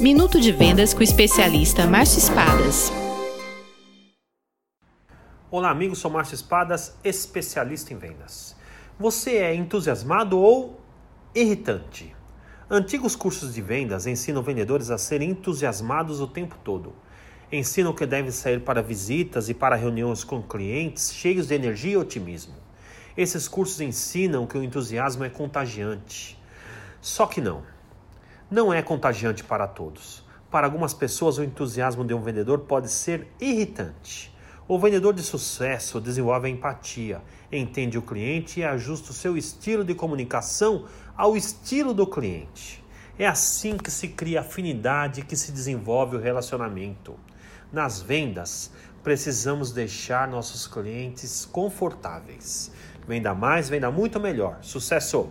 Minuto de Vendas com o especialista Márcio Espadas. Olá, amigos, sou Márcio Espadas, especialista em vendas. Você é entusiasmado ou irritante? Antigos cursos de vendas ensinam vendedores a serem entusiasmados o tempo todo. Ensinam que devem sair para visitas e para reuniões com clientes cheios de energia e otimismo. Esses cursos ensinam que o entusiasmo é contagiante. Só que não. Não é contagiante para todos. Para algumas pessoas, o entusiasmo de um vendedor pode ser irritante. O vendedor de sucesso desenvolve a empatia, entende o cliente e ajusta o seu estilo de comunicação ao estilo do cliente. É assim que se cria afinidade, que se desenvolve o relacionamento. Nas vendas, precisamos deixar nossos clientes confortáveis. Venda mais, venda muito melhor. Sucesso!